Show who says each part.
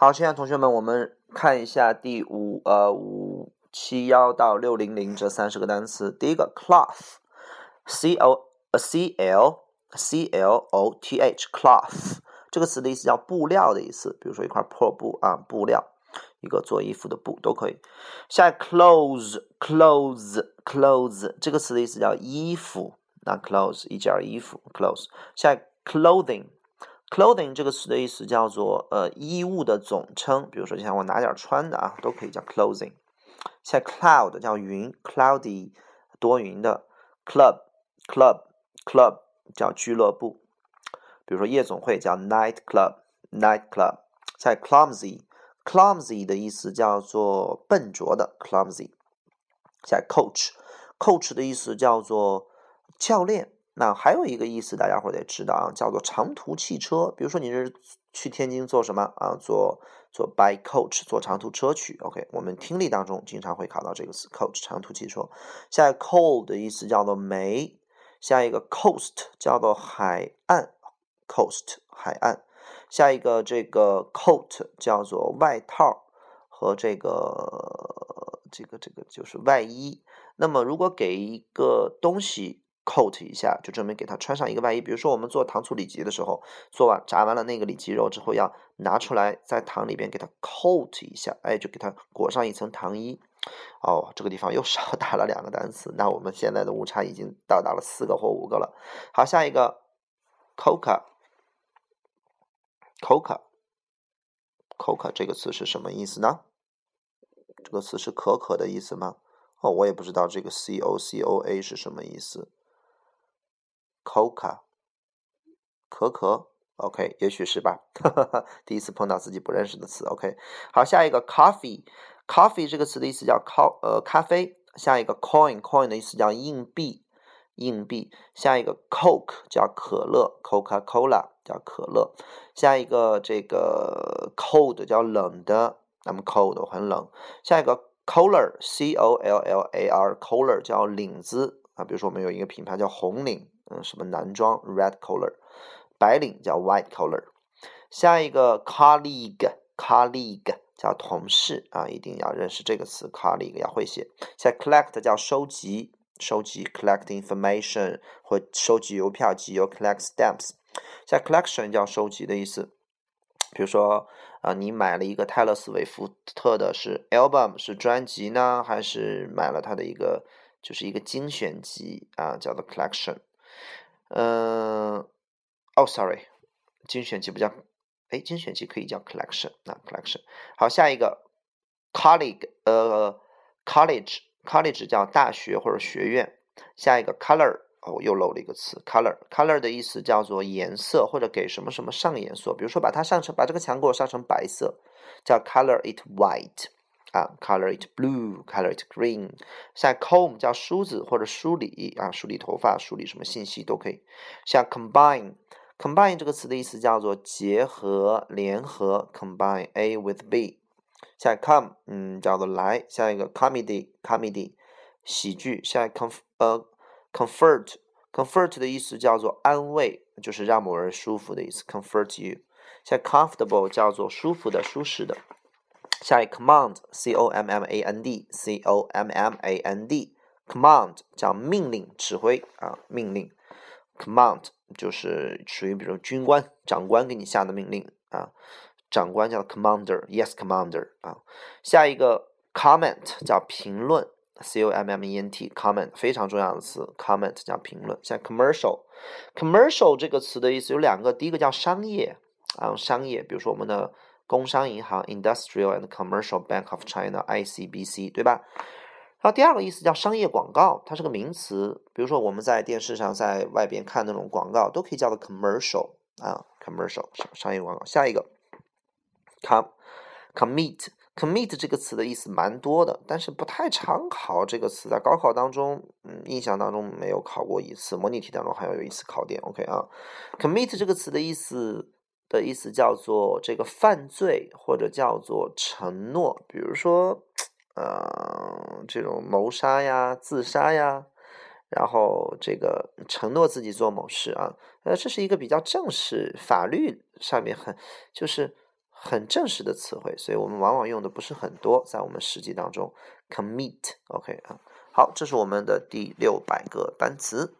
Speaker 1: 好，现在同学们，我们看一下第五呃五七幺到六零零这三十个单词。第一个 cloth，c o c l c l o t h cloth 这个词的意思叫布料的意思，比如说一块破布啊，布料，一个做衣服的布都可以。下 clothes，clothes，clothes 这个词的意思叫衣服，那 clothes 一件衣服，clothes。下 clothing。Clothing 这个词的意思叫做呃衣物的总称，比如说像我拿点穿的啊，都可以叫 clothing。像 cloud 叫云，cloudy 多云的，club club club 叫俱乐部，比如说夜总会叫 night club night club。像 clumsy clumsy 的意思叫做笨拙的 clumsy。像 coach coach 的意思叫做教练。那还有一个意思，大家伙得知道啊，叫做长途汽车。比如说你是去天津坐什么啊？坐坐 by coach，坐长途车去。OK，我们听力当中经常会考到这个词 coach，长途汽车。下一个 coal 的意思叫做煤。下一个 coast 叫做海岸，coast 海岸。下一个这个 coat 叫做外套和这个这个这个就是外衣。那么如果给一个东西。Coat 一下，就证明给它穿上一个外衣。比如说，我们做糖醋里脊的时候，做完炸完了那个里脊肉之后，要拿出来在糖里边给它 coat 一下，哎，就给它裹上一层糖衣。哦，这个地方又少打了两个单词，那我们现在的误差已经到达了四个或五个了。好，下一个 coca，coca，coca 这个词是什么意思呢？这个词是可可的意思吗？哦，我也不知道这个 c o c o a 是什么意思。Coca，可可，OK，也许是吧。第一次碰到自己不认识的词，OK。好，下一个 Coffee，Coffee 这个词的意思叫咖呃咖啡。下一个 Coin，Coin 的意思叫硬币，硬币。下一个 Coke 叫可乐，Coca-Cola 叫可乐。下一个这个 Cold 叫冷的，那么 Cold 很冷。下一个 Collar，C-O-L-L-A-R，Collar 叫领子啊，比如说我们有一个品牌叫红领。嗯，什么男装 red collar，白领叫 white collar。下一个 colleague，colleague 叫同事啊，一定要认识这个词 colleague 要会写。下 collect 叫收集，收集 collect information 或收集邮票集邮 collect stamps。下 collection 叫收集的意思，比如说啊，你买了一个泰勒斯威夫特的是 album 是专辑呢，还是买了他的一个就是一个精选集啊，叫做 collection。嗯，哦，sorry，精选集不叫，哎，精选集可以叫 collection，那 collection。好，下一个 colleague，呃，college，college 叫大学或者学院。下一个 color，哦，又漏了一个词，color，color 的意思叫做颜色或者给什么什么上颜色，比如说把它上成，把这个墙给我上成白色，叫 color it white。啊，color it blue，color it green。像 comb 叫梳子或者梳理啊，梳理头发、梳理什么信息都可以。像 combine，combine 这个词的意思叫做结合、联合，combine A with B。像 come，嗯，叫做来。下一个 comedy，comedy 喜剧。下一个 comf 呃 comfort，comfort 的意思叫做安慰，就是让某人舒服的意思，comfort you。像 comfortable 叫做舒服的、舒适的。下一 command，c o m m a n d，c o m m a n d，command 叫命令、指挥啊，命令。command 就是属于比如军官、长官给你下的命令啊，长官叫 commander，yes commander 啊。下一个 comment 叫评论，c o m m e n t，comment 非常重要的词，comment 叫评论。像 commercial，commercial 这个词的意思有两个，第一个叫商业啊，商业，比如说我们的。工商银行 （Industrial and Commercial Bank of China，ICBC），对吧？然后第二个意思叫商业广告，它是个名词。比如说我们在电视上在外边看那种广告，都可以叫做 commercial 啊，commercial 商业广告。下一个，com，commit，commit 这个词的意思蛮多的，但是不太常考这个词，在高考当中，嗯，印象当中没有考过一次，模拟题当中还要有一次考点。OK 啊，commit 这个词的意思。的意思叫做这个犯罪，或者叫做承诺，比如说，呃，这种谋杀呀、自杀呀，然后这个承诺自己做某事啊，呃，这是一个比较正式、法律上面很就是很正式的词汇，所以我们往往用的不是很多，在我们实际当中，commit，OK 啊，好，这是我们的第六百个单词。